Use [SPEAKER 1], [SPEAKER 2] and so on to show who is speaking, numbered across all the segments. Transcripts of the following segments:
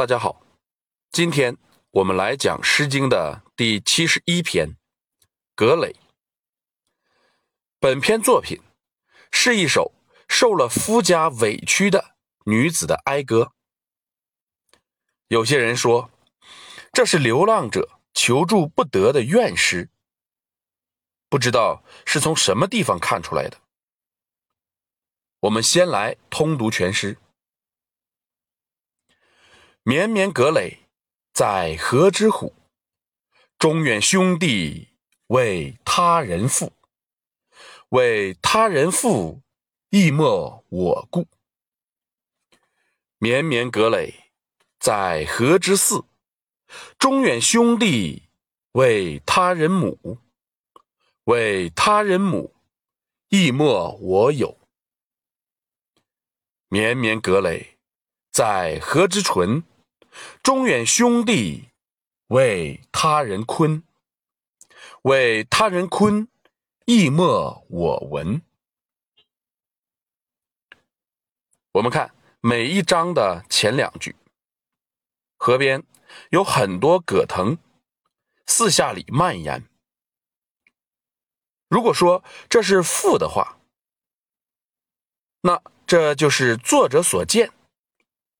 [SPEAKER 1] 大家好，今天我们来讲《诗经》的第七十一篇《葛藟》。本篇作品是一首受了夫家委屈的女子的哀歌。有些人说，这是流浪者求助不得的怨诗，不知道是从什么地方看出来的。我们先来通读全诗。绵绵葛藟，在河之虎。中远兄弟，为他人父。为他人父，亦莫我顾。绵绵葛藟，在河之涘。中远兄弟，为他人母。为他人母，亦莫我有。绵绵葛藟，在河之淳。中远兄弟，为他人坤；为他人坤，亦莫我闻。我们看每一章的前两句，河边有很多葛藤，四下里蔓延。如果说这是赋的话，那这就是作者所见。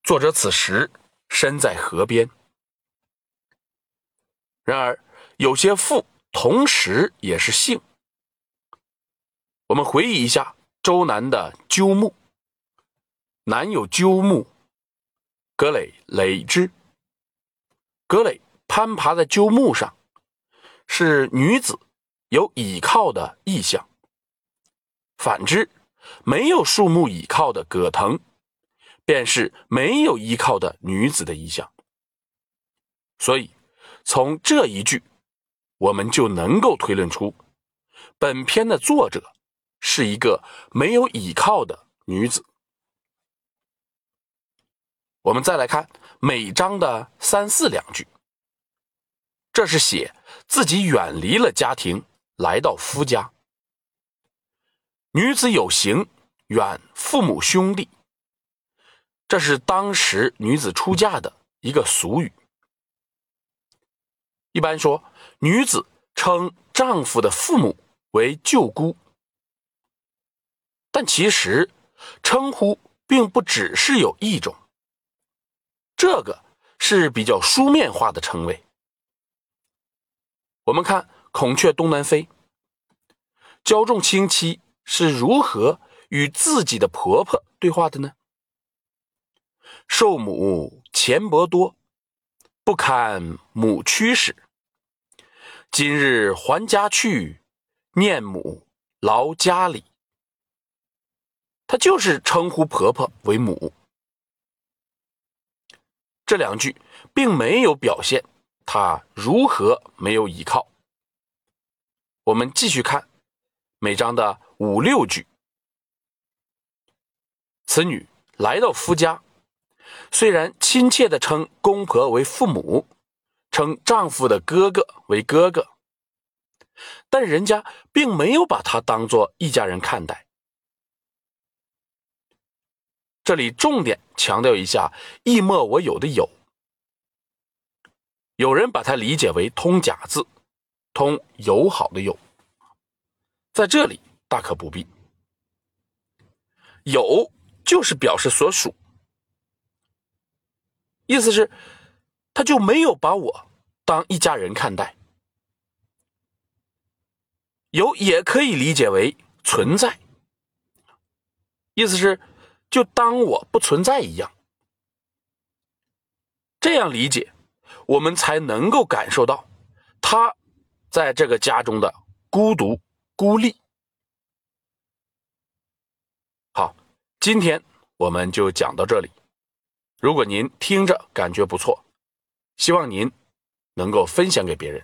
[SPEAKER 1] 作者此时。身在河边，然而有些赋同时也是性。我们回忆一下周南的《鸠木》，南有鸠木，葛藟藟之。葛藟攀爬在鸠木上，是女子有倚靠的意象；反之，没有树木倚靠的葛藤。便是没有依靠的女子的意象，所以从这一句，我们就能够推论出，本篇的作者是一个没有依靠的女子。我们再来看每章的三四两句，这是写自己远离了家庭，来到夫家。女子有行，远父母兄弟。这是当时女子出嫁的一个俗语。一般说，女子称丈夫的父母为舅姑，但其实称呼并不只是有一种，这个是比较书面化的称谓。我们看《孔雀东南飞》，焦仲卿妻是如何与自己的婆婆对话的呢？受母钱帛多，不堪母驱使。今日还家去，念母劳家里。他就是称呼婆婆为母。这两句并没有表现他如何没有依靠。我们继续看每章的五六句。此女来到夫家。虽然亲切的称公婆为父母，称丈夫的哥哥为哥哥，但人家并没有把他当做一家人看待。这里重点强调一下“亦莫我有”的“有”，有人把它理解为通假字，通友好的“友”，在这里大可不必，“有”就是表示所属。意思是，他就没有把我当一家人看待。有也可以理解为存在，意思是就当我不存在一样。这样理解，我们才能够感受到他在这个家中的孤独孤立。好，今天我们就讲到这里。如果您听着感觉不错，希望您能够分享给别人，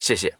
[SPEAKER 1] 谢谢。